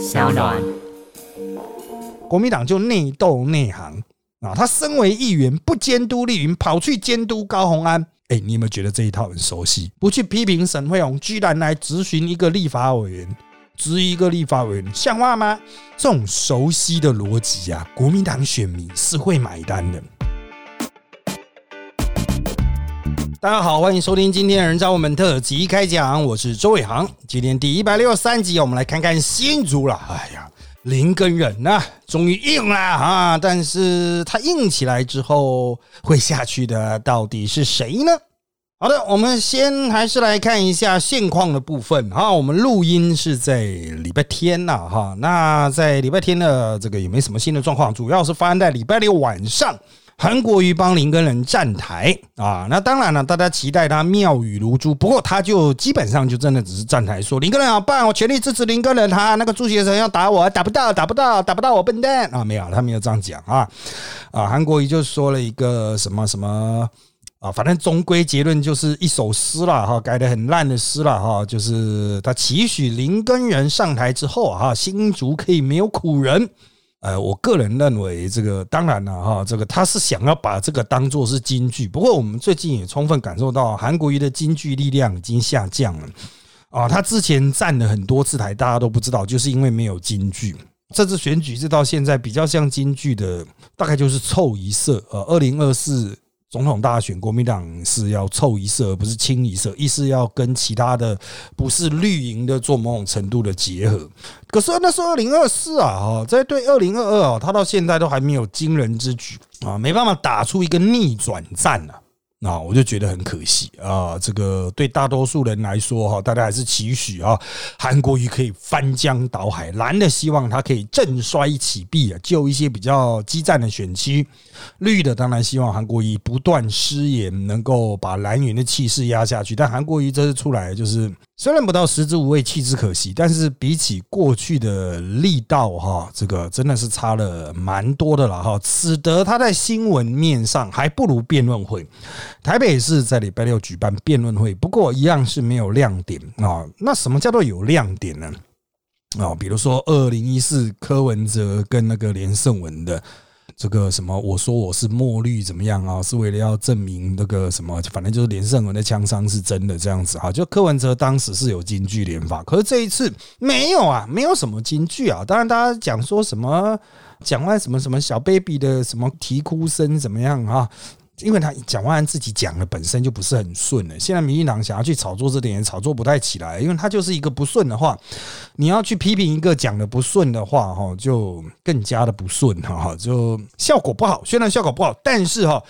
小暖。国民党就内斗内行啊，他身为议员不监督丽云，跑去监督高鸿安。哎，你有没有觉得这一套很熟悉？不去批评沈惠宏，居然来质询一个立法委员，质疑一个立法委员，像话吗？这种熟悉的逻辑啊，国民党选民是会买单的。大家好，欢迎收听今天的人造我们特辑开讲，我是周伟航。今天第一百六十三集，我们来看看新竹了。哎呀，林根人呐，终于硬了啊！但是他硬起来之后会下去的，到底是谁呢？好的，我们先还是来看一下现况的部分哈。我们录音是在礼拜天呐哈，那在礼拜天的这个也没什么新的状况，主要是发生在礼拜六晚上。韩国瑜帮林根人站台啊，那当然了，大家期待他妙语如珠。不过他就基本上就真的只是站台说林根人好棒，我全力支持林根人。他那个朱学生要打我，打不到，打不到，打不到我笨蛋啊！没有，他没有这样讲啊啊！韩国瑜就说了一个什么什么啊，反正终归结论就是一首诗了哈，改的很烂的诗了哈，就是他期许林根人上台之后啊，新竹可以没有苦人。呃，我个人认为这个当然了哈，这个他是想要把这个当做是京剧。不过我们最近也充分感受到韩国瑜的京剧力量已经下降了啊。他之前站了很多次台，大家都不知道，就是因为没有京剧。这次选举直到现在比较像京剧的，大概就是凑一色。呃，二零二四。总统大选，国民党是要凑一色，而不是清一色，意思要跟其他的不是绿营的做某种程度的结合。可是那是二零二四啊，哈，在对二零二二啊，他到现在都还没有惊人之举啊，没办法打出一个逆转战啊。那我就觉得很可惜啊！这个对大多数人来说哈，大家还是期许啊，韩国瑜可以翻江倒海，蓝的希望他可以振衰起弊啊，救一些比较激战的选区；绿的当然希望韩国瑜不断失言，能够把蓝云的气势压下去。但韩国瑜这次出来就是。虽然不到食之无味，弃之可惜，但是比起过去的力道哈，这个真的是差了蛮多的了哈，使得他在新闻面上还不如辩论会。台北市在礼拜六举办辩论会，不过一样是没有亮点啊。那什么叫做有亮点呢？啊，比如说二零一四柯文哲跟那个连胜文的。这个什么？我说我是墨绿怎么样啊？是为了要证明那个什么？反正就是连胜文的枪伤是真的这样子哈。就柯文哲当时是有京剧连发，可是这一次没有啊，没有什么京剧啊。当然大家讲说什么讲完什么什么小 baby 的什么啼哭声怎么样啊？因为他蒋万安自己讲的本身就不是很顺了，现在民进党想要去炒作这点也炒作不太起来，因为他就是一个不顺的话，你要去批评一个讲的不顺的话，哈，就更加的不顺哈，就效果不好，虽然效果不好，但是哈，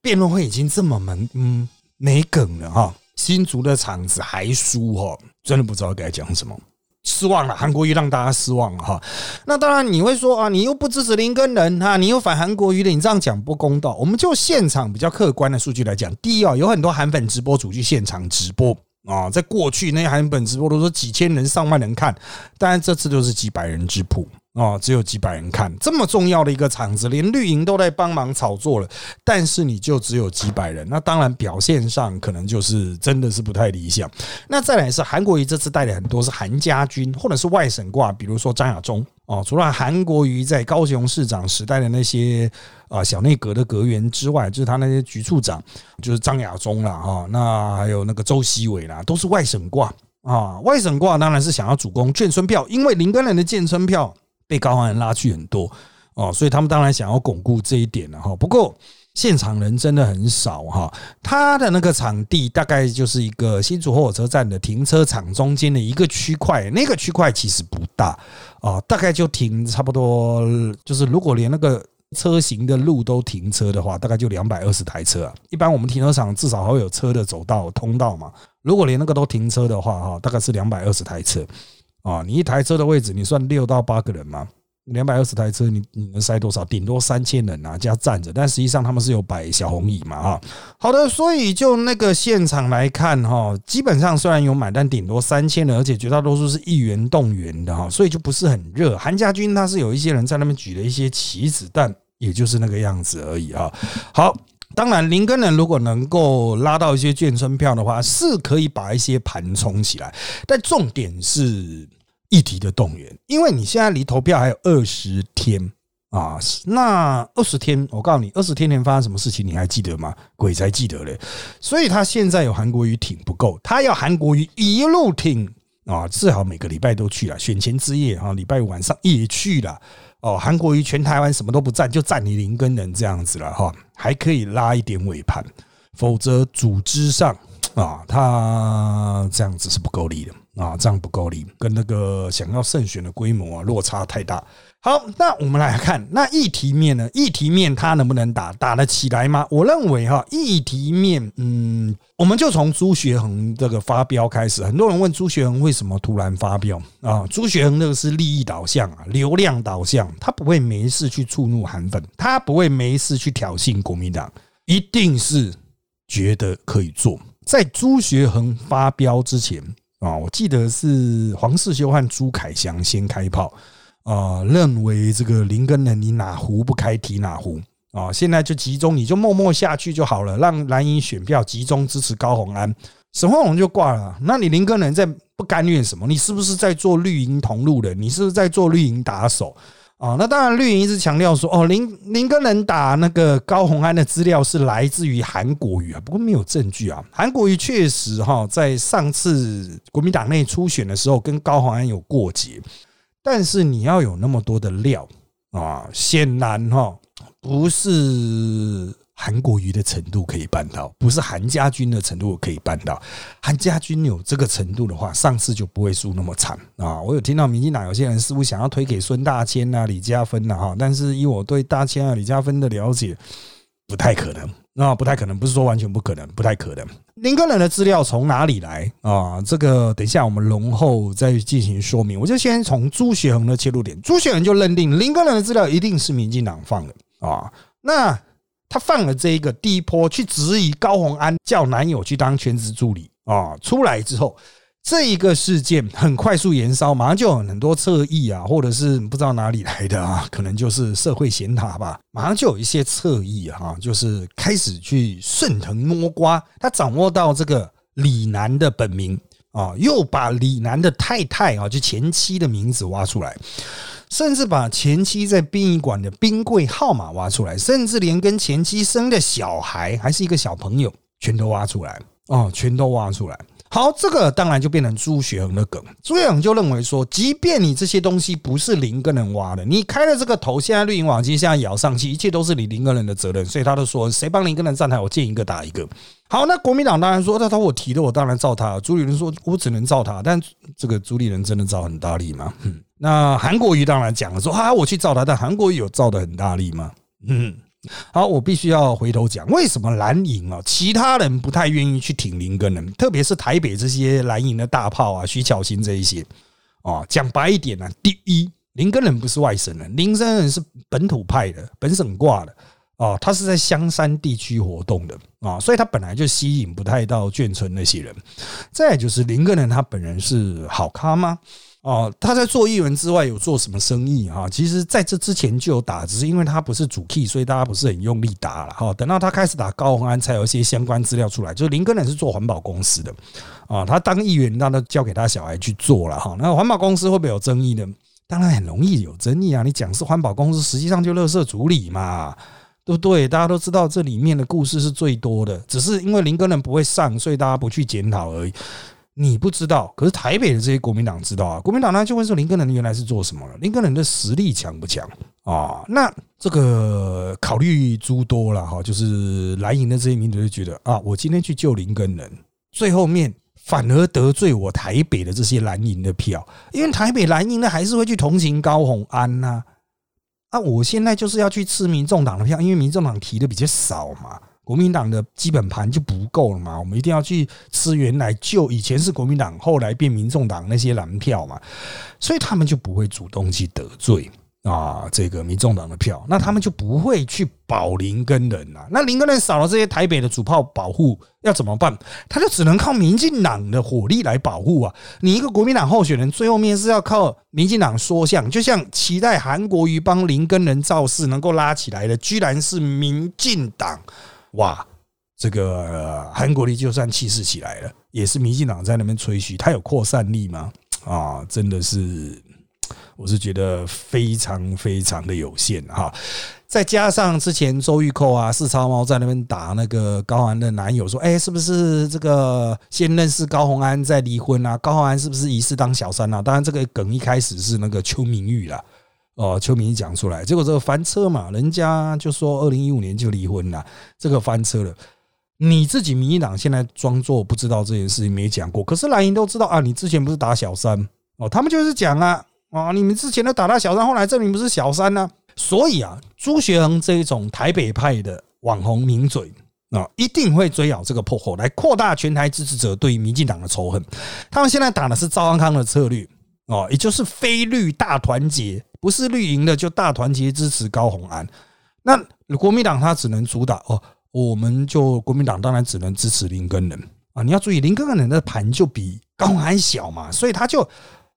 辩论会已经这么没嗯没梗了哈，新竹的场子还输哈，真的不知道该讲什么。失望了，韩国瑜让大家失望了哈。那当然你会说啊，你又不支持林根人哈，你又反韩国瑜的，你这样讲不公道。我们就现场比较客观的数据来讲，第一啊，有很多韩粉直播主去现场直播啊，在过去那些韩粉直播都说几千人、上万人看，当然这次就是几百人直播。哦，只有几百人看，这么重要的一个场子，连绿营都在帮忙炒作了，但是你就只有几百人，那当然表现上可能就是真的是不太理想。那再来是韩国瑜这次带的很多是韩家军或者是外省挂，比如说张亚中哦，除了韩国瑜在高雄市长时代的那些啊小内阁的阁员之外，就是他那些局处长，就是张亚中啦哈，那还有那个周锡伟啦，都是外省挂啊，外省挂当然是想要主攻眷村票，因为林根人的眷村票。被高雄人拉去很多哦，所以他们当然想要巩固这一点了哈。不过现场人真的很少哈，他的那个场地大概就是一个新竹火车站的停车场中间的一个区块，那个区块其实不大啊，大概就停差不多，就是如果连那个车型的路都停车的话，大概就两百二十台车啊。一般我们停车场至少会有车的走道通道嘛，如果连那个都停车的话哈，大概是两百二十台车。啊，你一台车的位置，你算六到八个人吗？两百二十台车，你你能塞多少？顶多三千人啊，加站着。但实际上他们是有摆小红椅嘛，哈。好的，所以就那个现场来看，哈，基本上虽然有买单，顶多三千人，而且绝大多数是议员动员的，哈，所以就不是很热。韩家军他是有一些人在那边举了一些旗子，但也就是那个样子而已啊。好。当然，林根人如果能够拉到一些健身票的话，是可以把一些盘冲起来。但重点是，议题的动员，因为你现在离投票还有二十天啊，那二十天，我告诉你，二十天前发生什么事情，你还记得吗？鬼才记得嘞！所以他现在有韩国瑜挺不够，他要韩国瑜一路挺啊，至少每个礼拜都去了，选前之夜哈，礼拜五晚上也去了哦。韩国瑜全台湾什么都不占，就占你林根人这样子了哈，还可以拉一点尾盘，否则组织上啊，他这样子是不够力的。啊，这样不够力，跟那个想要胜选的规模啊落差太大。好，那我们来看那议题面呢？议题面它能不能打打得起来吗？我认为哈，议题面，嗯，我们就从朱学恒这个发飙开始。很多人问朱学恒为什么突然发飙啊？朱学恒那个是利益导向啊，流量导向，他不会没事去触怒韩粉，他不会没事去挑衅国民党，一定是觉得可以做。在朱学恒发飙之前。啊，我记得是黄世修和朱凯翔先开炮啊，认为这个林根人你哪壶不开提哪壶啊，现在就集中你就默默下去就好了，让蓝营选票集中支持高鸿安，沈焕宏就挂了。那你林根人在不甘愿什么？你是不是在做绿营同路人？你是不是在做绿营打手？啊，那当然，绿营一直强调说，哦，林林根人打那个高红安的资料是来自于韩国瑜啊，不过没有证据啊。韩国瑜确实哈，在上次国民党内初选的时候跟高红安有过节，但是你要有那么多的料啊，显然哈不是。韩国瑜的程度可以办到，不是韩家军的程度可以办到。韩家军有这个程度的话，上次就不会输那么惨啊！我有听到民进党有些人似乎想要推给孙大千啊、李嘉芬呐哈，但是以我对大千啊、李嘉芬的了解，不太可能啊，不太可能，不是说完全不可能，不太可能。林根人的资料从哪里来啊？这个等一下我们容后再进行说明。我就先从朱学恒的切入点，朱学恒就认定林根人的资料一定是民进党放的啊，那。他放了这一个第一波去质疑高鸿安叫男友去当全职助理啊，出来之后，这一个事件很快速延烧，马上就有很多侧翼啊，或者是不知道哪里来的啊，可能就是社会闲塔吧，马上就有一些侧翼哈，就是开始去顺藤摸瓜，他掌握到这个李楠的本名啊，又把李楠的太太啊，就前妻的名字挖出来。甚至把前妻在殡仪馆的冰柜号码挖出来，甚至连跟前妻生的小孩还是一个小朋友，全都挖出来哦，全都挖出来。好，这个当然就变成朱学恒的梗。朱学恒就认为说，即便你这些东西不是林根人挖的，你开了这个头，现在绿营网接下来咬上去，一切都是你林根人的责任。所以他就说，谁帮林根人站台，我见一个打一个。好，那国民党当然说，那他我提的，我当然照他。朱立伦说，我只能照他，但这个朱立伦真的照很大力吗？嗯。那韩国瑜当然讲了说啊，我去造他，但韩国瑜有造的很大力吗？嗯，好，我必须要回头讲，为什么蓝营啊，其他人不太愿意去挺林根人，特别是台北这些蓝营的大炮啊，徐巧芯这一些啊，讲白一点呢，第一，林根人不是外省人，林根人是本土派的，本省挂的啊，他是在香山地区活动的啊，所以他本来就吸引不太到眷村那些人。再就是林根人他本人是好咖吗？哦，他在做艺人之外有做什么生意哈？其实在这之前就有打，只是因为他不是主 key，所以大家不是很用力打了哈。等到他开始打高鸿安，才有一些相关资料出来。就是林根人是做环保公司的啊，他当议员，那都交给他小孩去做了哈。那环保公司会不会有争议呢？当然很容易有争议啊！你讲是环保公司，实际上就垃圾处理嘛，对不对？大家都知道这里面的故事是最多的，只是因为林根人不会上，所以大家不去检讨而已。你不知道，可是台北的这些国民党知道啊。国民党呢就问说林根人原来是做什么了？林根人的实力强不强啊？那这个考虑诸多了哈，就是蓝营的这些民主就觉得啊，我今天去救林根人，最后面反而得罪我台北的这些蓝营的票，因为台北蓝营呢还是会去同情高鸿安呐。啊，我现在就是要去吃民众党的票，因为民众党提的比较少嘛。国民党的基本盘就不够了嘛，我们一定要去吃原来就以前是国民党，后来变民众党那些蓝票嘛，所以他们就不会主动去得罪啊这个民众党的票，那他们就不会去保林根人啊。那林根人少了这些台北的主炮保护，要怎么办？他就只能靠民进党的火力来保护啊。你一个国民党候选人，最后面是要靠民进党说相，就像期待韩国瑜帮林根人造势能够拉起来的，居然是民进党。哇，这个韩国瑜就算气势起来了，也是民进党在那边吹嘘，他有扩散力吗？啊，真的是，我是觉得非常非常的有限哈。再加上之前周玉蔻啊、四超猫在那边打那个高宏安的男友，说：“哎，是不是这个先认识高宏安再离婚啊？高宏安是不是疑似当小三啊？”当然，这个梗一开始是那个邱明玉啦，哦，邱明玉讲出来，结果这个翻车嘛，人家就说二零一五年就离婚了，这个翻车了。你自己民进党现在装作不知道这件事情，没讲过，可是蓝营都知道啊，你之前不是打小三哦，他们就是讲啊啊，你们之前都打他小三，后来证明不是小三呢。所以啊，朱学恒这一种台北派的网红名嘴啊，一定会追咬这个破口，来扩大全台支持者对于民进党的仇恨。他们现在打的是赵安康的策略哦，也就是非绿大团结，不是绿营的就大团结支持高鸿安。那国民党他只能主打哦，我们就国民党当然只能支持林根人啊。你要注意，林根人的盘就比高鸿安小嘛，所以他就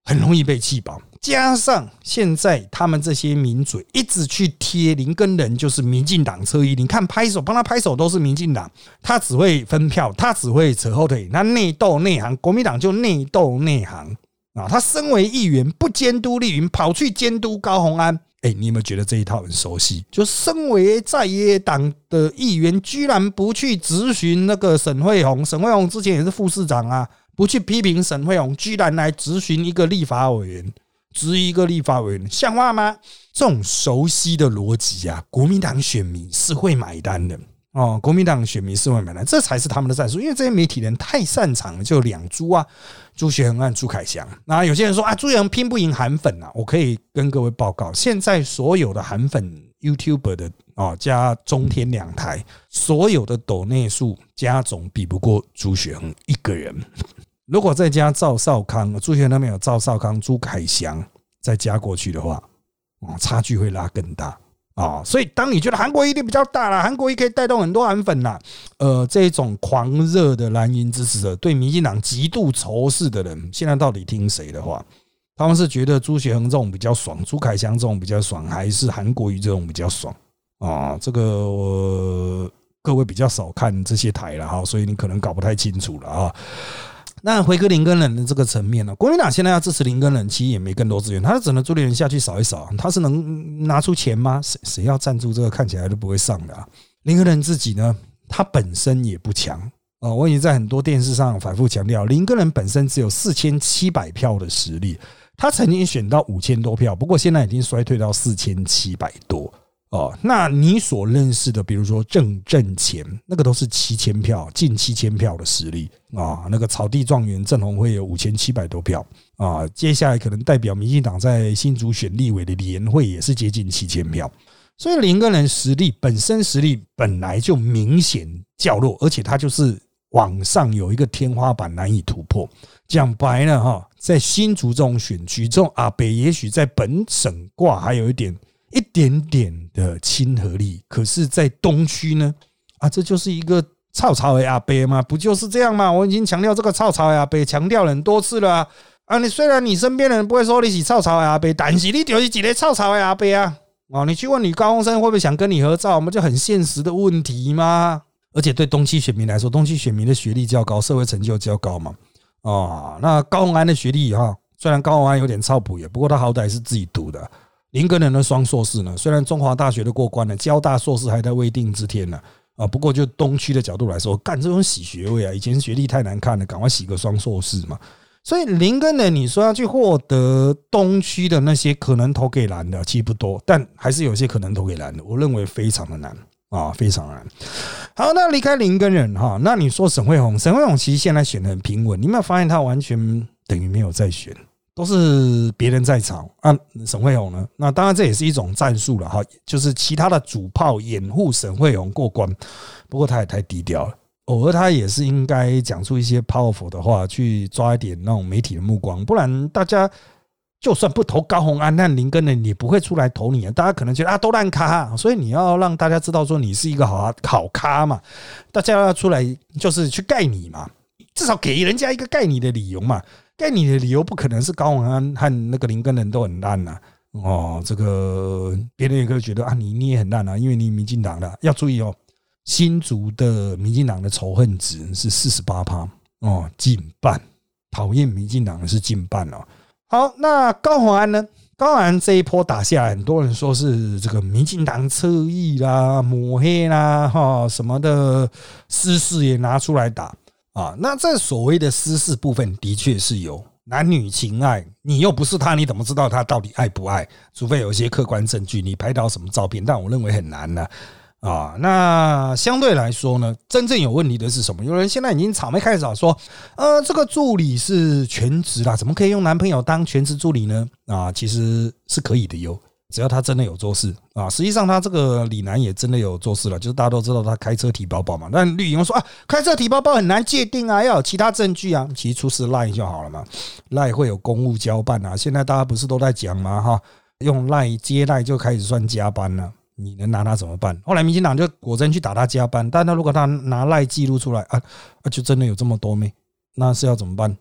很容易被气爆。加上现在他们这些名嘴一直去贴林根人就是民进党车衣，你看拍手帮他拍手都是民进党，他只会分票，他只会扯后腿，他内斗内行，国民党就内斗内行啊！他身为议员不监督立云，跑去监督高鸿安，哎，你有没有觉得这一套很熟悉？就身为在野党的议员，居然不去质询那个沈惠宏，沈惠宏之前也是副市长啊，不去批评沈惠宏，居然来质询一个立法委员。值一个立法委员像话吗？这种熟悉的逻辑啊，国民党选民是会买单的哦。国民党选民是会买单，这才是他们的战术。因为这些媒体人太擅长了，就两猪啊，朱学恒和朱凯翔。那有些人说啊，朱学恒拼不赢韩粉啊。我可以跟各位报告，现在所有的韩粉 YouTube 的啊，加中天两台，所有的抖内数加总比不过朱学恒一个人。如果再加赵少康，朱学那边有赵少康、朱凯翔，再加过去的话，啊，差距会拉更大啊！所以，当你觉得韩国一定比较大了，韩国一可以带动很多韩粉呐，呃，这种狂热的蓝营支持者，对民进党极度仇视的人，现在到底听谁的话？他们是觉得朱学恒这种比较爽，朱凯翔这种比较爽，还是韩国瑜这种比较爽啊？这个各位比较少看这些台了哈，所以你可能搞不太清楚了啊。那回归林根人的这个层面呢，国民党现在要支持林根人，其实也没更多资源，他只能朱立伦下去扫一扫，他是能拿出钱吗？谁谁要赞助这个，看起来都不会上的。林根人自己呢，他本身也不强啊，我已经在很多电视上反复强调，林根人本身只有四千七百票的实力，他曾经选到五千多票，不过现在已经衰退到四千七百多。哦，那你所认识的，比如说郑正前，那个都是七千票，近七千票的实力啊。那个草地状元郑鸿辉有五千七百多票啊。接下来可能代表民进党在新竹选立委的李延慧也是接近七千票，所以林个人实力本身实力本来就明显较弱，而且他就是往上有一个天花板难以突破。讲白了哈，在新竹这种选区，这种阿北也许在本省挂还有一点。一点点的亲和力，可是，在东区呢？啊，这就是一个草草的阿伯嘛，不就是这样吗？我已经强调这个草草的阿伯，强调了很多次了啊！你虽然你身边的人不会说你是草草的阿伯，但是你就是几个草草的阿伯啊！哦，你去问你高中生会不会想跟你合照？我们就很现实的问题嘛。而且对东区选民来说，东区选民的学历较高，社会成就较高嘛。哦，那高宏安的学历哈，虽然高宏安有点靠谱也，不过他好歹是自己读的。林根人的双硕士呢？虽然中华大学的过关了，交大硕士还在未定之天呢。啊，不过就东区的角度来说，干这种洗学位啊，以前学历太难看了，赶快洗个双硕士嘛。所以林根人，你说要去获得东区的那些可能投给蓝的，其实不多，但还是有些可能投给蓝的。我认为非常的难啊，非常难。好，那离开林根人哈，那你说沈惠宏，沈惠宏其实现在选的很平稳，你有没有发现他完全等于没有在选？都是别人在炒啊，沈惠宏呢？那当然这也是一种战术了哈，就是其他的主炮掩护沈惠宏过关。不过他也太低调了，偶尔他也是应该讲出一些 powerful 的话，去抓一点那种媒体的目光，不然大家就算不投高红安，那林根呢也不会出来投你啊。大家可能觉得啊都烂咖，所以你要让大家知道说你是一个好好咖嘛，大家要出来就是去盖你嘛，至少给人家一个盖你的理由嘛。盖你的理由不可能是高文安和那个林根人都很烂呐哦，这个别人也可以觉得啊，你你也很烂啊，因为你民进党的要注意哦，新竹的民进党的仇恨值是四十八趴。哦，近半，讨厌民进党的是近半哦，好，那高宏安呢？高鸿安这一波打下来，很多人说是这个民进党侧翼啦、抹黑啦、哈什么的私事也拿出来打。啊。那这所谓的私事部分，的确是有男女情爱，你又不是他，你怎么知道他到底爱不爱？除非有一些客观证据，你拍到什么照片？但我认为很难呢。啊，那相对来说呢，真正有问题的是什么？有人现在已经草莓开始找说，呃，这个助理是全职啦，怎么可以用男朋友当全职助理呢？啊，其实是可以的哟，只要他真的有做事啊。实际上他这个李楠也真的有做事了，就是大家都知道他开车提包包嘛。但绿营说啊，开车提包包很难界定啊，要有其他证据啊。其实出示赖就好了嘛，赖会有公务交办啊。现在大家不是都在讲吗？哈，用赖接赖就开始算加班了。你能拿他怎么办？后来民进党就果真去打他加班，但他如果他拿赖记录出来啊，啊，就真的有这么多没？那是要怎么办？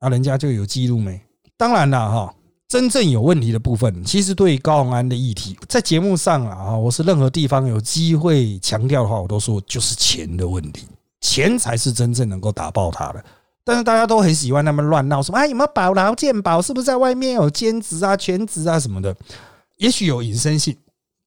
那人家就有记录没？当然了哈，真正有问题的部分，其实对于高宏安的议题，在节目上啊，我是任何地方有机会强调的话，我都说就是钱的问题，钱才是真正能够打爆他的。但是大家都很喜欢他们乱闹，什么啊有没有保劳健保？是不是在外面有兼职啊、全职啊什么的？也许有隐身性。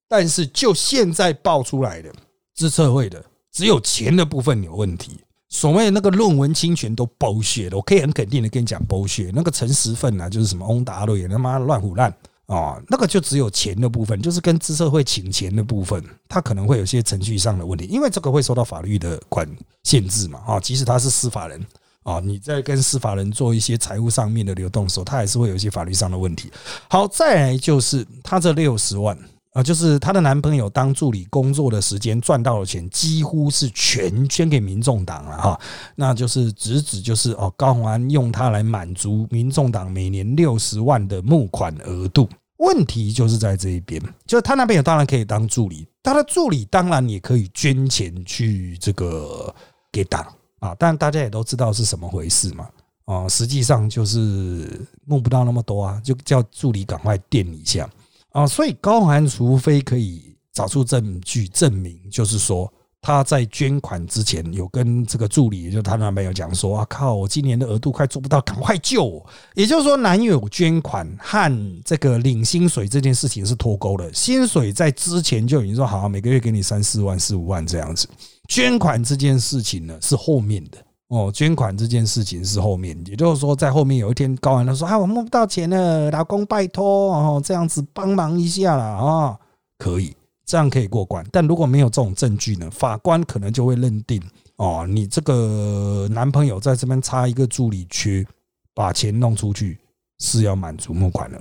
但是就现在爆出来的资策会的只有钱的部分有问题，所谓那个论文侵权都剥削的。我可以很肯定的跟你讲，剥削那个陈时奋啊，就是什么翁达瑞他妈乱胡乱啊，那个就只有钱的部分，就是跟资社会请钱的部分，他可能会有些程序上的问题，因为这个会受到法律的管限制嘛啊，即使他是司法人啊，你在跟司法人做一些财务上面的流动的时候，他还是会有一些法律上的问题。好，再来就是他这六十万。啊，就是她的男朋友当助理工作的时间赚到的钱，几乎是全捐给民众党了哈。那就是直指就是哦，高鸿安用它来满足民众党每年六十万的募款额度。问题就是在这一边，就是他那边有当然可以当助理，他的助理当然也可以捐钱去这个给党啊。但大家也都知道是什么回事嘛。啊，实际上就是募不到那么多啊，就叫助理赶快垫一下。啊，所以高寒除非可以找出证据证明，就是说他在捐款之前有跟这个助理，就他男朋友讲说：“啊靠，我今年的额度快做不到，赶快救我。”也就是说，男友捐款和这个领薪水这件事情是脱钩的。薪水在之前就已经说好，每个月给你三四万、四五万这样子。捐款这件事情呢，是后面的。哦，捐款这件事情是后面，也就是说，在后面有一天，高安他说：“啊，我摸不到钱了，老公拜托哦，这样子帮忙一下啦啊，可以，这样可以过关。但如果没有这种证据呢，法官可能就会认定哦，你这个男朋友在这边插一个助理缺，把钱弄出去是要满足募款了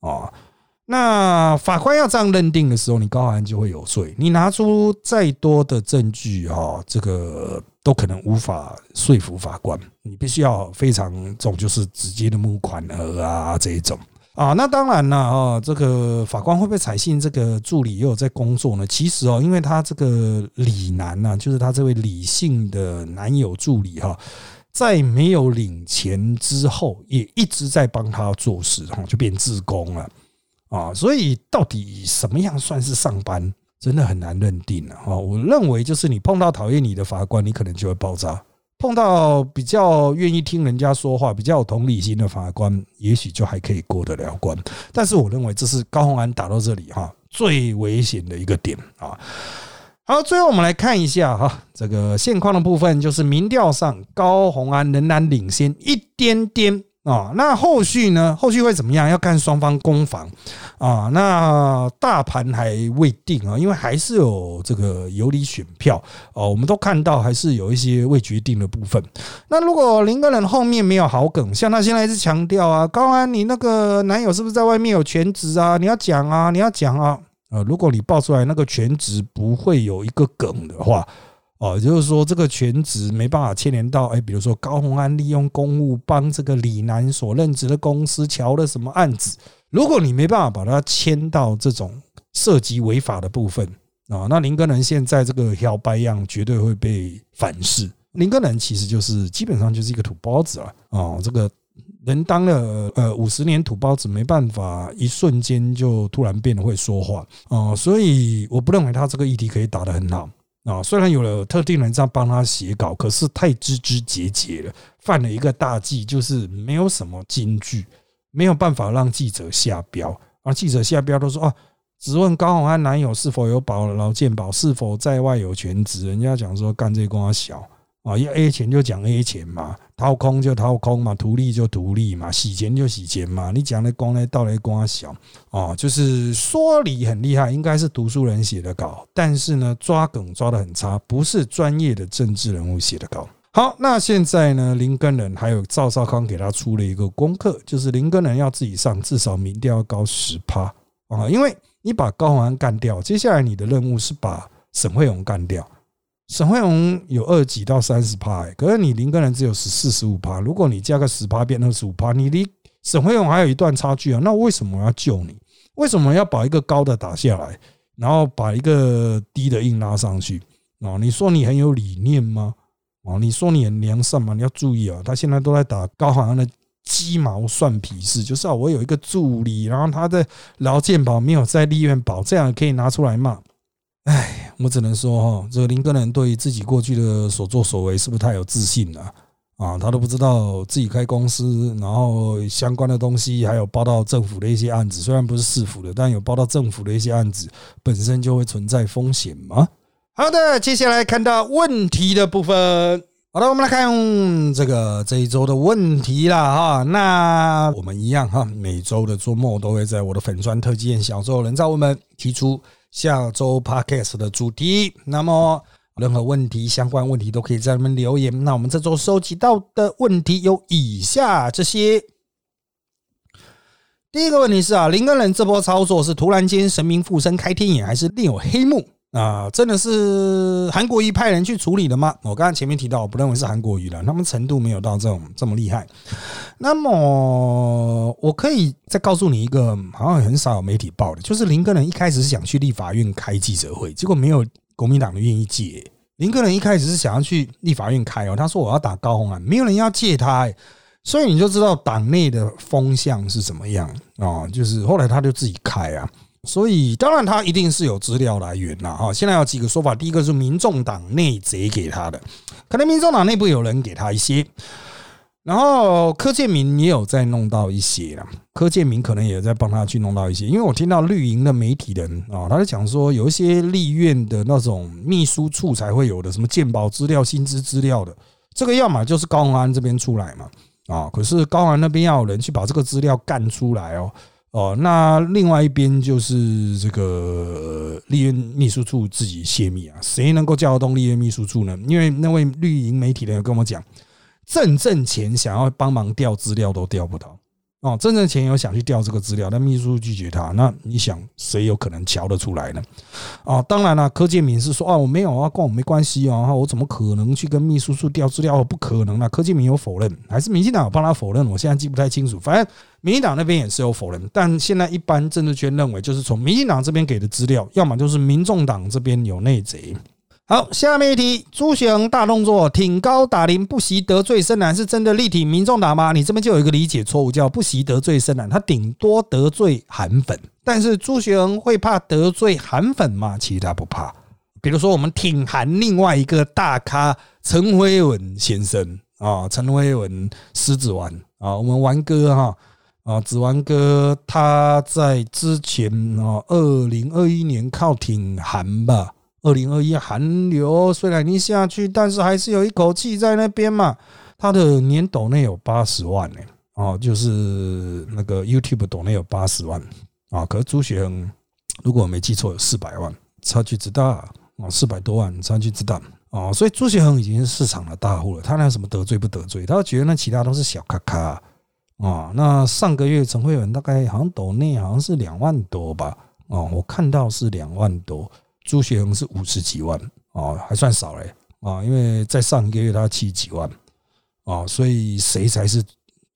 啊。那法官要这样认定的时候，你高安就会有罪。你拿出再多的证据哈，这个。都可能无法说服法官，你必须要非常重，就是直接的募款额啊这一种啊。那当然了啊，这个法官会不会采信这个助理又有在工作呢？其实哦，因为他这个李楠呢，就是他这位李姓的男友助理哈，在没有领钱之后，也一直在帮他做事哈，就变自工了啊。所以到底什么样算是上班？真的很难认定了哈，我认为就是你碰到讨厌你的法官，你可能就会爆炸；碰到比较愿意听人家说话、比较有同理心的法官，也许就还可以过得了关。但是我认为这是高鸿安打到这里哈最危险的一个点啊。好，最后我们来看一下哈这个现况的部分，就是民调上高鸿安仍然领先一点点。啊，那后续呢？后续会怎么样？要看双方攻防啊。那大盘还未定啊，因为还是有这个游离选票哦。我们都看到还是有一些未决定的部分。那如果林个人后面没有好梗，像他现在一直强调啊，高安，你那个男友是不是在外面有全职啊？你要讲啊，你要讲啊。呃，如果你爆出来那个全职不会有一个梗的话。哦，也就是说这个全职没办法牵连到，哎，比如说高鸿安利用公务帮这个李楠所任职的公司瞧了什么案子，如果你没办法把它牵到这种涉及违法的部分啊，那林根人现在这个小白样绝对会被反噬。林根人其实就是基本上就是一个土包子了哦，这个人当了呃五十年土包子，没办法一瞬间就突然变得会说话哦，所以我不认为他这个议题可以打得很好。啊，虽然有了特定人在帮他写稿，可是太枝枝节节了，犯了一个大忌，就是没有什么金句没有办法让记者下标，而记者下标都说啊，只问高洪安男友是否有保劳健保，是否在外有全职，人家讲说干这工作小。啊，要 A 钱就讲 A 钱嘛，掏空就掏空嘛，图利就图利嘛，洗钱就洗钱嘛。你讲的光呢，道来光小啊，就是说理很厉害，应该是读书人写的稿，但是呢，抓梗抓的很差，不是专业的政治人物写的稿。好，那现在呢，林根人还有赵少康给他出了一个功课，就是林根人要自己上，至少民调要高十趴啊，因为你把高鸿安干掉，接下来你的任务是把沈惠荣干掉。沈惠荣有二几到三十趴，可是你林根人只有十四十五趴。如果你加个十趴变二十五趴，你离沈惠荣还有一段差距啊！那为什么要救你？为什么要把一个高的打下来，然后把一个低的硬拉上去啊？你说你很有理念吗？啊，你说你很良善吗？你要注意啊！他现在都在打高行的鸡毛蒜皮事，就是啊，我有一个助理，然后他的劳健保没有在立院保，这样可以拿出来骂。哎，我只能说哈，这个林根人对于自己过去的所作所为是不是太有自信了啊？他都不知道自己开公司，然后相关的东西还有报到政府的一些案子，虽然不是市府的，但有报到政府的一些案子，本身就会存在风险吗？好的，接下来看到问题的部分。好的，我们来看这个这一周的问题了哈。那我们一样哈，每周的周末都会在我的粉砖特辑小周人造我们提出。下周 podcast 的主题，那么任何问题、相关问题都可以在那边留言。那我们这周收集到的问题有以下这些。第一个问题是啊，林根人这波操作是突然间神明附身开天眼，还是另有黑幕？啊，真的是韩国瑜派人去处理的吗？我刚刚前面提到，我不认为是韩国瑜了，他们程度没有到这种这么厉害。那么，我可以再告诉你一个，好像很少有媒体报的，就是林根人一开始是想去立法院开记者会，结果没有国民党的愿意借。林根人一开始是想要去立法院开哦，他说我要打高红案，没有人要借他，所以你就知道党内的风向是怎么样啊？就是后来他就自己开啊。所以，当然他一定是有资料来源啦。哈，现在有几个说法，第一个是民众党内贼给他的，可能民众党内部有人给他一些，然后柯建明也有在弄到一些了，柯建明可能也在帮他去弄到一些，因为我听到绿营的媒体人啊，他在讲说有一些立院的那种秘书处才会有的什么鉴宝资料、薪资资料的，这个要么就是高鸿安这边出来嘛，啊，可是高鸿安那边要有人去把这个资料干出来哦。哦，那另外一边就是这个立院秘书处自己泄密啊，谁能够叫得动立院秘书处呢？因为那位绿营媒体人有跟我讲，正正前想要帮忙调资料都调不到。哦，真正前有想去调这个资料，但秘书拒绝他。那你想，谁有可能瞧得出来呢？哦，当然了，柯建明是说啊，我没有啊，跟我没关系啊，我怎么可能去跟秘书处调资料？不可能啊！柯建明有否认，还是民进党有帮他否认？我现在记不太清楚。反正民进党那边也是有否认，但现在一般政治圈认为，就是从民进党这边给的资料，要么就是民众党这边有内贼。好，下面一题，朱学恒大动作，挺高打铃，不惜得罪深蓝，是真的力挺民众党吗？你这边就有一个理解错误，叫不惜得罪深蓝，他顶多得罪韩粉，但是朱学恒会怕得罪韩粉吗？其实他不怕。比如说，我们挺韩另外一个大咖陈辉文先生啊，陈辉文狮子丸啊，我们玩哥哈啊，子丸哥他在之前啊，二零二一年靠挺韩吧。二零二一寒流虽然你下去，但是还是有一口气在那边嘛。他的年抖内有八十万呢，哦，就是那个 YouTube 抖内有八十万啊。可是朱雪恒，如果我没记错，有四百万，差距之大啊，四百多万差距之大啊。所以朱雪恒已经是市场的大户了，他那什么得罪不得罪？他觉得那其他都是小咖咖啊。那上个月陈慧文大概好像抖内好像是两万多吧，哦，我看到是两万多。朱学恒是五十几万哦，还算少嘞啊！因为在上一个月他七几万啊，所以谁才是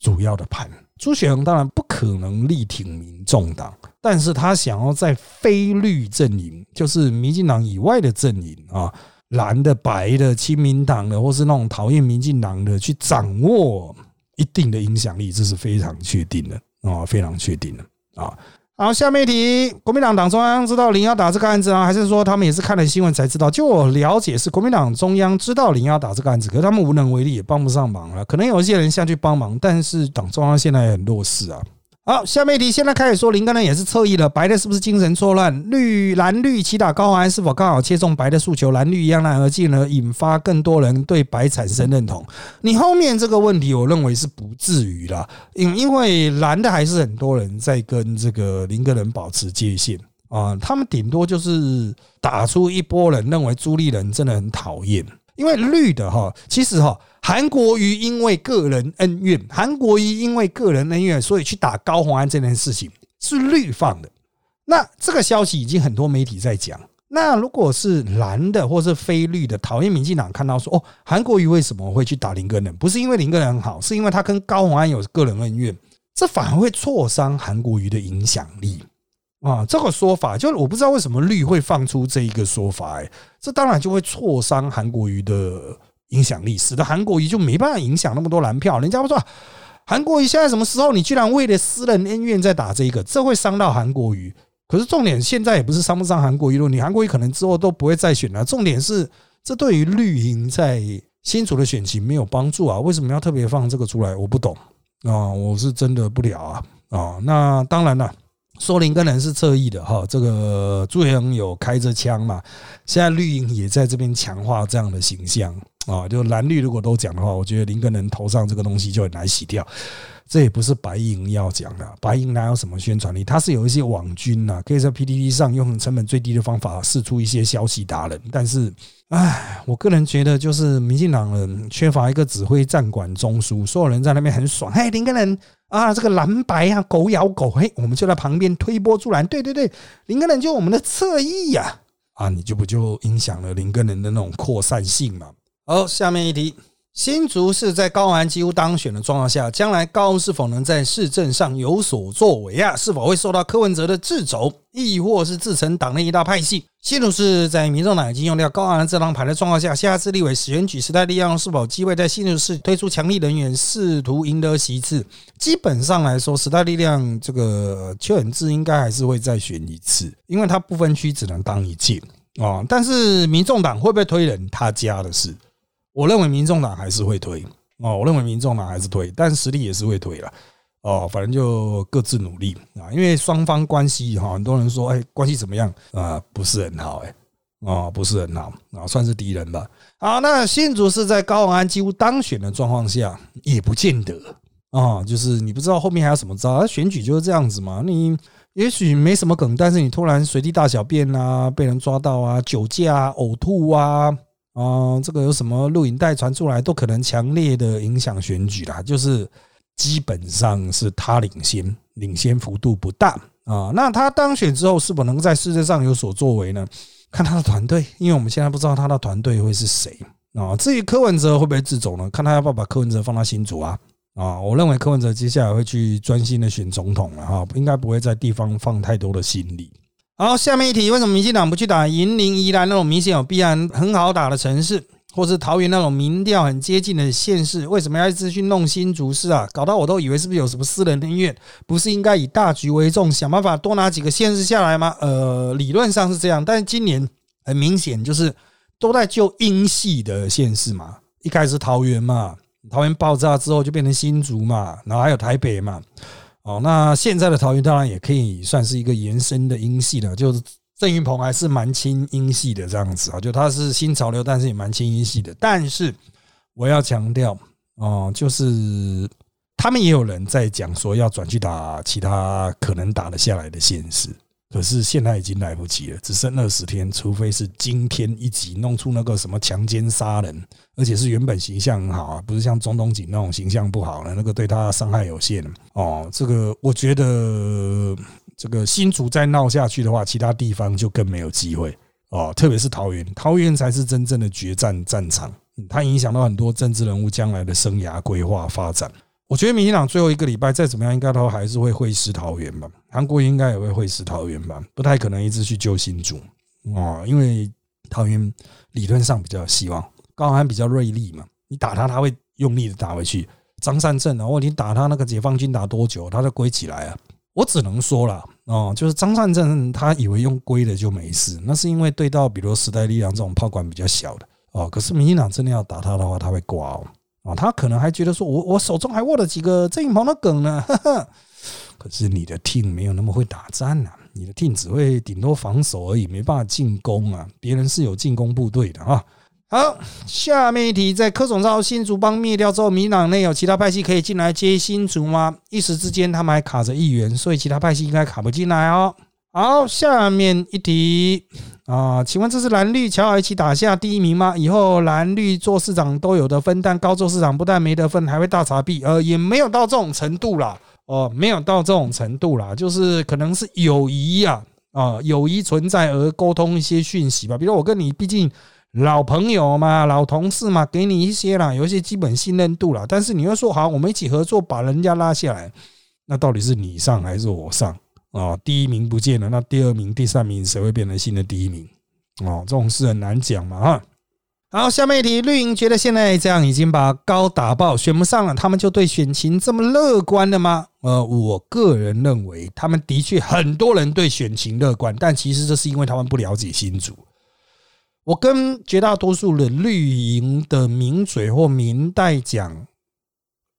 主要的盘？朱学恒当然不可能力挺民众党，但是他想要在非绿阵营，就是民进党以外的阵营啊，蓝的、白的、亲民党的，或是那种讨厌民进党的，去掌握一定的影响力，这是非常确定的啊，非常确定的啊。好，下面一题，国民党党中央知道林耀达这个案子啊，还是说他们也是看了新闻才知道？就我了解，是国民党中央知道林耀达这个案子，可是他们无能为力，也帮不上忙了。可能有一些人下去帮忙，但是党中央现在很弱势啊，好，下面一题，现在开始说林根人也是侧翼了，白的是不是精神错乱？绿蓝绿齐打高安是否刚好切中白的诉求？蓝绿一样然而进而引发更多人对白产生认同？你后面这个问题，我认为是不至于啦，因因为蓝的还是很多人在跟这个林根人保持界限啊，他们顶多就是打出一波人认为朱立人真的很讨厌，因为绿的哈，其实哈。韩国瑜因为个人恩怨，韩国瑜因为个人恩怨，所以去打高鸿安这件事情是绿放的。那这个消息已经很多媒体在讲。那如果是蓝的或是非绿的，讨厌民进党看到说，哦，韩国瑜为什么会去打林根人？不是因为林根人很好，是因为他跟高鸿安有个人恩怨，这反而会挫伤韩国瑜的影响力啊。这个说法就是我不知道为什么绿会放出这一个说法，哎，这当然就会挫伤韩国瑜的。影响力使得韩国瑜就没办法影响那么多蓝票。人家不说韩国瑜现在什么时候？你居然为了私人恩怨在打这个，这会伤到韩国瑜。可是重点现在也不是伤不伤韩国瑜了，你韩国瑜可能之后都不会再选了。重点是这对于绿营在新竹的选情没有帮助啊！为什么要特别放这个出来？我不懂啊，我是真的不了啊啊！那当然了，说林根人是侧翼的哈，这个朱元有开着枪嘛，现在绿营也在这边强化这样的形象。啊，就蓝绿如果都讲的话，我觉得林根人头上这个东西就很难洗掉。这也不是白银要讲的，白银哪有什么宣传力？它是有一些网军呐，可以在 PPT 上用成本最低的方法试出一些消息达人。但是，唉，我个人觉得就是民进党人缺乏一个指挥战管中枢，所有人在那边很爽。嘿，林根人啊，这个蓝白啊，狗咬狗，嘿，我们就在旁边推波助澜。对对对，林根人就我们的侧翼呀，啊，你就不就影响了林根人的那种扩散性嘛？好，下面一题：新竹市在高安几乎当选的状况下，将来高是否能在市政上有所作为啊？是否会受到柯文哲的掣肘，亦或是自成党内一大派系？新竹市在民众党已经用掉高安这张牌的状况下，下次立委选举时代力量是否机会在新竹市推出强力人员，试图赢得席次？基本上来说，时代力量这个邱远志应该还是会再选一次，因为他不分区只能当一届啊。但是民众党会不会推人，他家的事。我认为民众党还是会推哦，我认为民众党还是推，但实力也是会推了哦，反正就各自努力啊，因为双方关系哈，很多人说哎，关系怎么样啊？不是很好哎，哦，不是很好啊，算是敌人吧。好，那新竹是在高安几乎当选的状况下，也不见得啊，就是你不知道后面还有什么招，选举就是这样子嘛。你也许没什么梗，但是你突然随地大小便啊，被人抓到啊，酒驾、呕吐啊。啊，这个有什么录影带传出来，都可能强烈的影响选举啦。就是基本上是他领先，领先幅度不大啊。那他当选之后，是否能在世界上有所作为呢？看他的团队，因为我们现在不知道他的团队会是谁啊。至于柯文哲会不会自走呢？看他要不要把柯文哲放到新竹啊。啊，我认为柯文哲接下来会去专心的选总统了哈，应该不会在地方放太多的心力。好，下面一题，为什么民进党不去打银林、宜兰那种明显有必然很好打的城市，或是桃园那种民调很接近的县市？为什么要一直去弄新竹市啊？搞到我都以为是不是有什么私人恩怨？不是应该以大局为重，想办法多拿几个县市下来吗？呃，理论上是这样，但是今年很明显就是都在救英系的县市嘛。一开始桃园嘛，桃园爆炸之后就变成新竹嘛，然后还有台北嘛。哦，那现在的桃园当然也可以算是一个延伸的音系了，就是郑云鹏还是蛮轻音系的这样子啊，就他是新潮流，但是也蛮轻音系的。但是我要强调哦，就是他们也有人在讲说要转去打其他可能打得下来的县市。可是现在已经来不及了，只剩二十天，除非是惊天一击，弄出那个什么强奸杀人，而且是原本形象很好啊，不是像中东锦那种形象不好的，那个对他伤害有限哦。这个我觉得，这个新竹再闹下去的话，其他地方就更没有机会哦。特别是桃园，桃园才是真正的决战战场，它影响到很多政治人物将来的生涯规划发展。我觉得民进党最后一个礼拜再怎么样，应该都还是会会师桃园吧。韩国应该也会会师桃园吧，不太可能一直去救新竹啊，因为桃园理论上比较希望高安比较锐利嘛，你打他他会用力的打回去。张善政啊，或你打他那个解放军打多久，他就归起来啊。我只能说了哦，就是张善政他以为用归的就没事，那是因为对到比如时代力量这种炮管比较小的哦。可是民进党真的要打他的话，他会挂哦。啊，他可能还觉得说，我我手中还握了几个郑云鹏的梗呢，可是你的 team 没有那么会打战啊，你的 team 只会顶多防守而已，没办法进攻啊。别人是有进攻部队的啊。好，下面一题，在柯总召新竹帮灭掉之后，民党内有其他派系可以进来接新竹吗？一时之间他们还卡着议员，所以其他派系应该卡不进来哦。好，下面一题啊，请问这是蓝绿乔一起打下第一名吗？以后蓝绿做市长都有得分，但高做市长不但没得分，还会大查弊，呃，也没有到这种程度啦。哦，没有到这种程度啦，就是可能是友谊呀，啊，友谊存在而沟通一些讯息吧。比如我跟你，毕竟。老朋友嘛，老同事嘛，给你一些啦，有一些基本信任度了。但是你要说好，我们一起合作把人家拉下来，那到底是你上还是我上啊？第一名不见了，那第二名、第三名谁会变成新的第一名？哦，这种事很难讲嘛哈。好，下面一题，绿营觉得现在这样已经把高打爆，选不上了，他们就对选情这么乐观的吗？呃，我个人认为，他们的确很多人对选情乐观，但其实这是因为他们不了解新主。我跟绝大多数的绿营的名嘴或明代讲，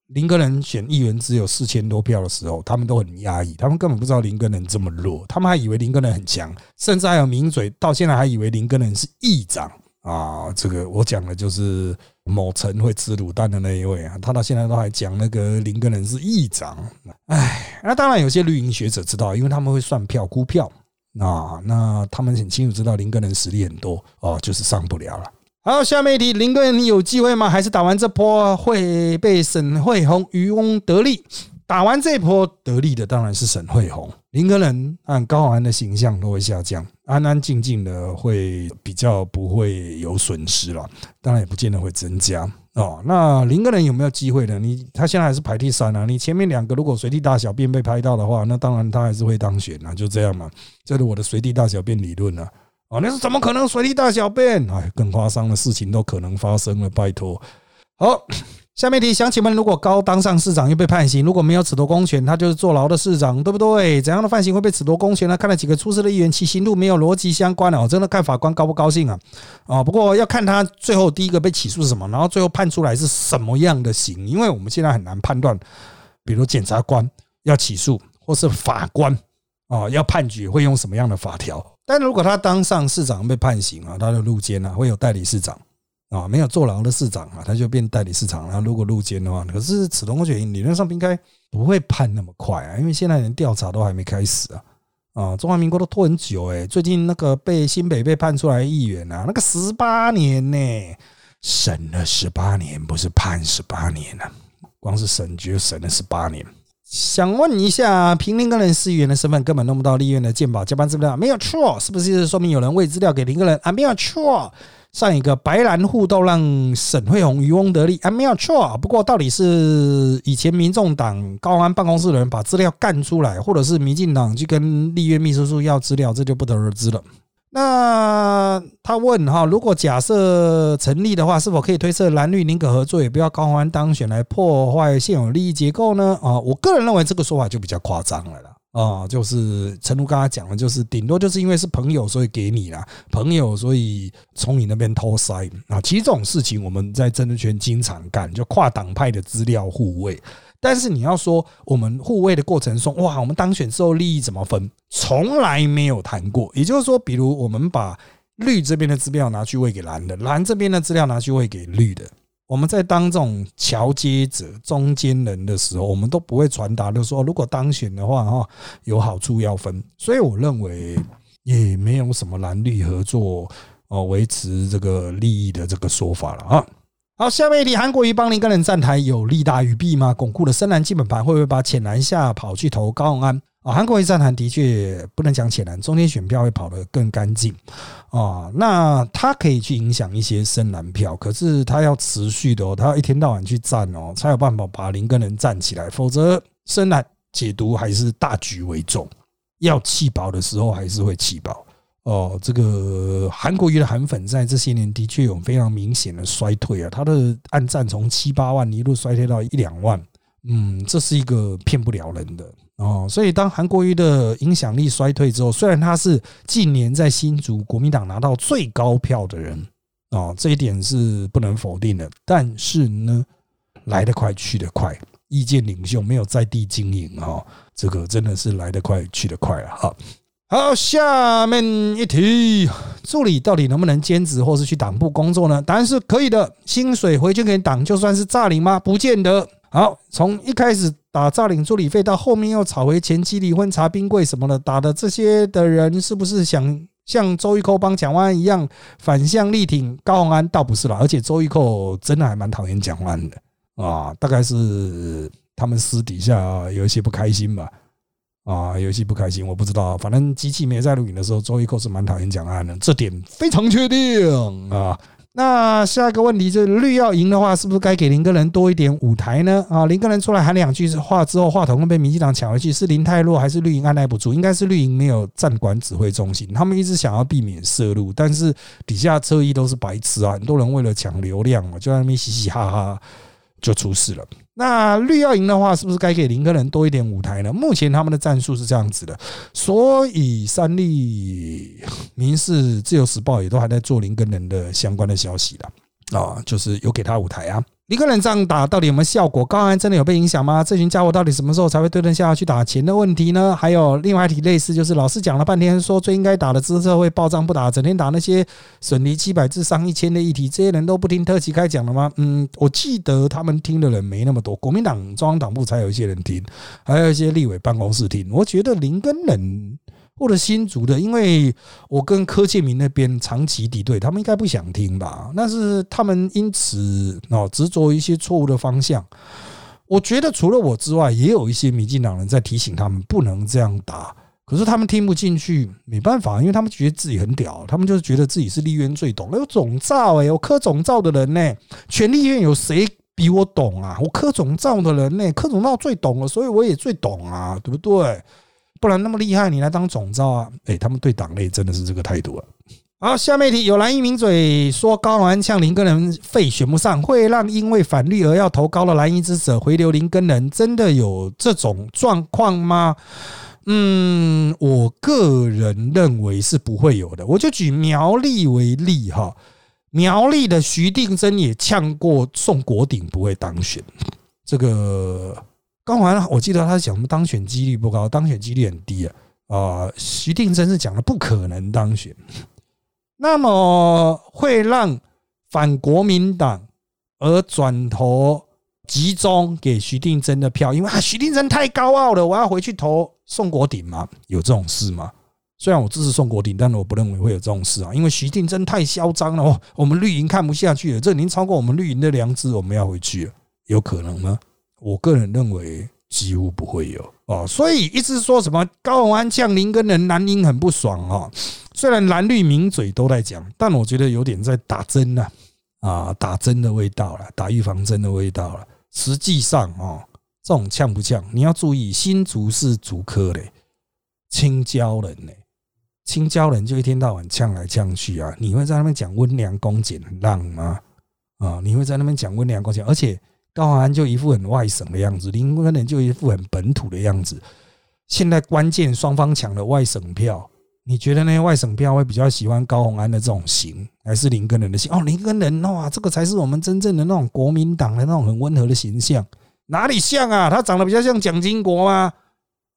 林根人选议员只有四千多票的时候，他们都很压抑，他们根本不知道林根人这么弱，他们还以为林根人很强，甚至还有名嘴到现在还以为林根人是议长啊！这个我讲的就是某城会吃卤蛋的那一位啊，他到现在都还讲那个林根人是议长。哎，那当然有些绿营学者知道，因为他们会算票估票。啊，那他们很清楚知道林根人实力很多哦，就是上不了了。好，下面一题，林根人有机会吗？还是打完这波会被沈惠宏渔翁得利？打完这波得利的当然是沈惠宏，林根人按高安的形象都会下降，安安静静的会比较不会有损失了，当然也不见得会增加。哦，那林个人有没有机会呢？你他现在还是排第三啊。你前面两个如果随地大小便被拍到的话，那当然他还是会当选啊，就这样嘛。这是我的随地大小便理论啊。哦，那是怎么可能随地大小便？哎，更夸张的事情都可能发生了，拜托。好。下面题，想请问，如果高当上市长又被判刑，如果没有褫夺公权，他就是坐牢的市长，对不对？怎样的犯行会被褫夺公权呢？看了几个出事的议员，其刑度没有逻辑相关哦，真的看法官高不高兴啊？啊，不过要看他最后第一个被起诉是什么，然后最后判出来是什么样的刑，因为我们现在很难判断，比如检察官要起诉，或是法官啊要判决会用什么样的法条。但如果他当上市长被判刑啊，他就入监啊会有代理市长。啊，没有坐牢的市长啊，他就变代理市长了。如果入监的话，可是此同学理论上应该不会判那么快啊，因为现在连调查都还没开始啊。啊，中华民国都拖很久哎，最近那个被新北被判出来议员啊，那个十八年呢，审了十八年，不是判十八年啊，光是审就审了十八年。想问一下，凭林个人市议员的身份根本弄不到立院的鉴宝加班资料，没有错，是不是说明有人喂资料给林个人啊？没有错。上一个白蓝互斗让沈惠宏渔翁得利啊，没有错。不过到底是以前民众党高安办公室的人把资料干出来，或者是民进党去跟立院秘书处要资料，这就不得而知了。那他问哈，如果假设成立的话，是否可以推测蓝绿宁可合作，也不要高安当选来破坏现有利益结构呢？啊，我个人认为这个说法就比较夸张了啦。啊，就是陈如刚才讲的，就是顶多就是因为是朋友，所以给你啦，朋友，所以从你那边偷塞啊。其实这种事情我们在政治圈经常干，就跨党派的资料互喂。但是你要说我们互喂的过程中，哇，我们当选之后利益怎么分，从来没有谈过。也就是说，比如我们把绿这边的资料拿去喂给蓝的，蓝这边的资料拿去喂给绿的。我们在当这种桥接者、中间人的时候，我们都不会传达，就说如果当选的话，哈，有好处要分。所以我认为也没有什么蓝绿合作哦，维持这个利益的这个说法了啊。好，下面一题，韩国瑜帮林根人站台有利大于弊吗？巩固了深蓝基本盘，会不会把浅蓝下跑去投高安？啊，韩国瑜站台的确不能讲浅蓝，中间选票会跑得更干净啊。那他可以去影响一些深蓝票，可是他要持续的哦，他要一天到晚去站哦，才有办法把林根人站起来。否则深蓝解读还是大局为重，要气饱的时候还是会气饱哦。这个韩国瑜的韩粉在这些年的确有非常明显的衰退啊，他的暗战从七八万一路衰退到一两万，嗯，这是一个骗不了人的。哦，所以当韩国瑜的影响力衰退之后，虽然他是近年在新竹国民党拿到最高票的人，哦，这一点是不能否定的。但是呢，来得快去得快，意见领袖，没有在地经营哦，这个真的是来得快去得快了哈。好，下面一题，助理到底能不能兼职或是去党部工作呢？答案是可以的，薪水回去给党就算是诈领吗？不见得。好，从一开始打诈领助理费，到后面又炒回前妻离婚查冰柜什么的，打的这些的人是不是想像周玉蔻帮蒋万安一样反向力挺高鸿安？倒不是了，而且周玉蔻真的还蛮讨厌蒋万安的啊，大概是他们私底下有一些不开心吧。啊，游戏不开心，我不知道。反正机器没在录影的时候，周一蔻是蛮讨厌蒋安的，这点非常确定啊。那下一个问题就是，绿要赢的话，是不是该给林根人多一点舞台呢？啊，林根人出来喊两句话之后，话筒会被民进党抢回去，是林太弱还是绿营按耐不住？应该是绿营没有站管指挥中心，他们一直想要避免涉入，但是底下侧翼都是白痴啊，很多人为了抢流量嘛，就在那边嘻嘻哈哈。就出事了。那绿要赢的话，是不是该给林根人多一点舞台呢？目前他们的战术是这样子的，所以三立、民事、自由时报也都还在做林根人的相关的消息了啊，就是有给他舞台啊。一个人这样打到底有没有效果？高安真的有被影响吗？这群家伙到底什么时候才会对症下去打钱的问题呢？还有另外一题类似，就是老师讲了半天，说最应该打的资社会报账不打，整天打那些损离七百至伤一千的议题，这些人都不听特级开讲了吗？嗯，我记得他们听的人没那么多，国民党中央党部才有一些人听，还有一些立委办公室听。我觉得林根人。或者新竹的，因为我跟柯建明那边长期敌对，他们应该不想听吧？但是他们因此哦执着一些错误的方向。我觉得除了我之外，也有一些民进党人在提醒他们不能这样打，可是他们听不进去，没办法，因为他们觉得自己很屌，他们就是觉得自己是立院最懂，有总造哎，有科总造的人呢，全立院有谁比我懂啊？我科总造的人呢，科总召最懂了，所以我也最懂啊，对不对？不然那么厉害，你来当总召啊？哎，他们对党内真的是这个态度啊。好，下面一题，有蓝一名嘴说高安呛林根人废选不上，会让因为反绿而要投高的蓝衣之者回流林根人，真的有这种状况吗？嗯，我个人认为是不会有的。我就举苗栗为例哈，苗栗的徐定珍也呛过宋国鼎不会当选，这个。刚完，我记得他讲什么当选几率不高，当选几率很低啊！啊，徐定真是讲了不可能当选，那么会让反国民党而转投集中给徐定真的票，因为啊，徐定真太高傲了，我要回去投宋国鼎嘛？有这种事吗？虽然我支持宋国鼎，但是我不认为会有这种事啊，因为徐定真太嚣张了，我们绿营看不下去了，这已经超过我们绿营的良知，我们要回去了，有可能吗？我个人认为几乎不会有哦，所以一直说什么高鸿安降临跟人蓝营很不爽哈。虽然蓝绿名嘴都在讲，但我觉得有点在打针呢啊，打针的味道了，打预防针的味道了。实际上哦，这种呛不呛，你要注意，新竹是竹科嘞，青椒人呢，青椒人就一天到晚呛来呛去啊。你会在那边讲温良恭俭让吗？啊，你会在那边讲温良恭俭，而且。高鸿安就一副很外省的样子，林根人就一副很本土的样子。现在关键双方抢了外省票，你觉得那些外省票会比较喜欢高鸿安的这种型，还是林根人的型？哦，林根人哇，这个才是我们真正的那种国民党的那种很温和的形象，哪里像啊？他长得比较像蒋经国吗？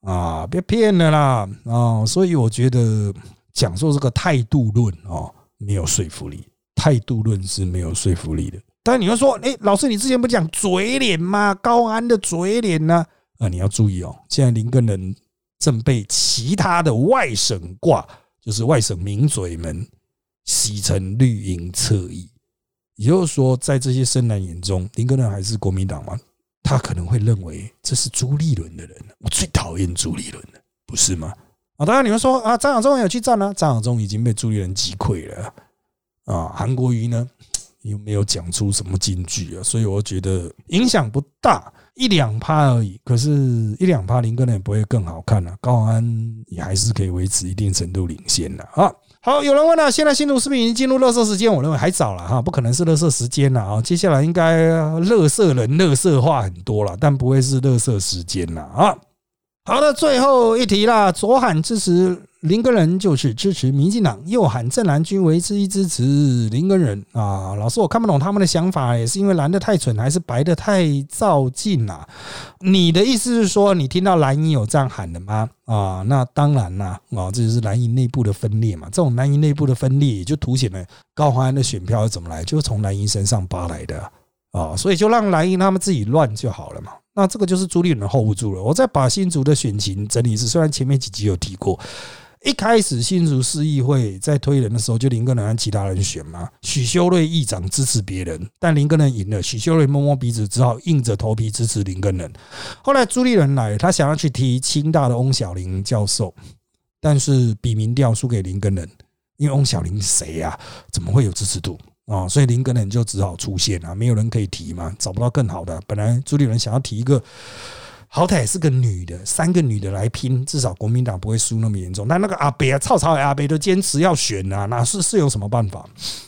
啊，别骗了啦！啊，所以我觉得讲说这个态度论哦，没有说服力，态度论是没有说服力的。但你会说，哎，老师，你之前不讲嘴脸吗？高安的嘴脸呢？啊，你要注意哦，现在林根人正被其他的外省挂，就是外省名嘴们洗成绿营侧翼。也就是说，在这些深蓝眼中，林根人还是国民党吗？他可能会认为这是朱立伦的人。我最讨厌朱立伦了，不是吗？啊，当然你们说啊，张亚中有去战呢，张亚中已经被朱立伦击溃了啊，韩国瑜呢？又没有讲出什么金句啊，所以我觉得影响不大，一两趴而已。可是，一两趴林根人也不会更好看了。高安也还是可以维持一定程度领先的啊。好，有人问了，现在新竹是不是已经进入乐色时间？我认为还早了哈，不可能是乐色时间了啊。接下来应该乐色人乐色化很多了，但不会是乐色时间了啊。好的，最后一题啦，左喊支持林根人就是支持民进党，又喊正蓝军为之一支持林根人啊！老师，我看不懂他们的想法，也是因为蓝的太蠢，还是白的太照进啊？你的意思是说，你听到蓝营有这样喊的吗？啊，那当然啦，啊，这就是蓝营内部的分裂嘛。这种蓝营内部的分裂，也就凸显了高华安的选票是怎么来，就是从蓝营身上扒来的啊。所以就让蓝营他们自己乱就好了嘛。那这个就是朱立伦 hold 不住了。我再把新竹的选情整理一次，虽然前面几集有提过，一开始新竹市议会在推人的时候，就林根人和其他人选嘛。许修睿议长支持别人，但林根人赢了，许修睿摸摸鼻子，只好硬着头皮支持林根人。后来朱立伦来，他想要去提清大的翁小玲教授，但是比民调输给林根人，因为翁小玲谁呀？怎么会有支持度？啊，所以林根人就只好出现啊，没有人可以提嘛，找不到更好的。本来朱立伦想要提一个，好歹也是个女的，三个女的来拼，至少国民党不会输那么严重。但那个阿北啊，曹操阿北都坚持要选啊，那是是有什么办法？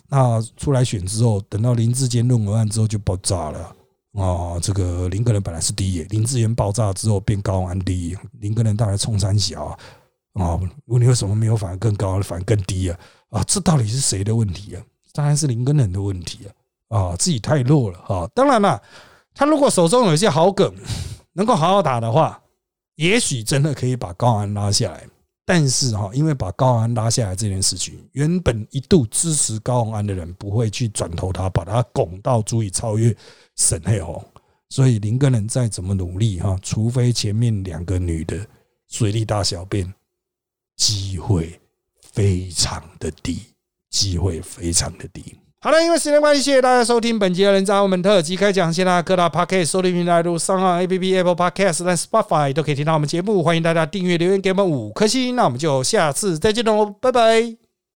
那出来选之后，等到林志坚论文案之后就爆炸了啊！这个林根人本来是第一，林志坚爆炸之后变高安第一，林根人当然冲三小啊！啊，问你为什么没有反而更高，反而更低啊？啊，这到底是谁的问题啊？当然是林根人的问题啊！啊，自己太弱了啊！当然了，他如果手中有一些好梗，能够好好打的话，也许真的可以把高安拉下来。但是哈，因为把高安拉下来这件事情，原本一度支持高安的人不会去转投他，把他拱到足以超越沈黑红。所以林根人再怎么努力哈，除非前面两个女的水力大小便，机会非常的低。机会非常的低。好了，因为时间关系，谢谢大家收听本集的人渣澳门特辑开讲。现在各大 Podcast 收听平台如上岸 APP、Apple Podcast、和 Spotify 都可以听到我们节目。欢迎大家订阅、留言给我们五颗星。那我们就下次再见喽，拜拜。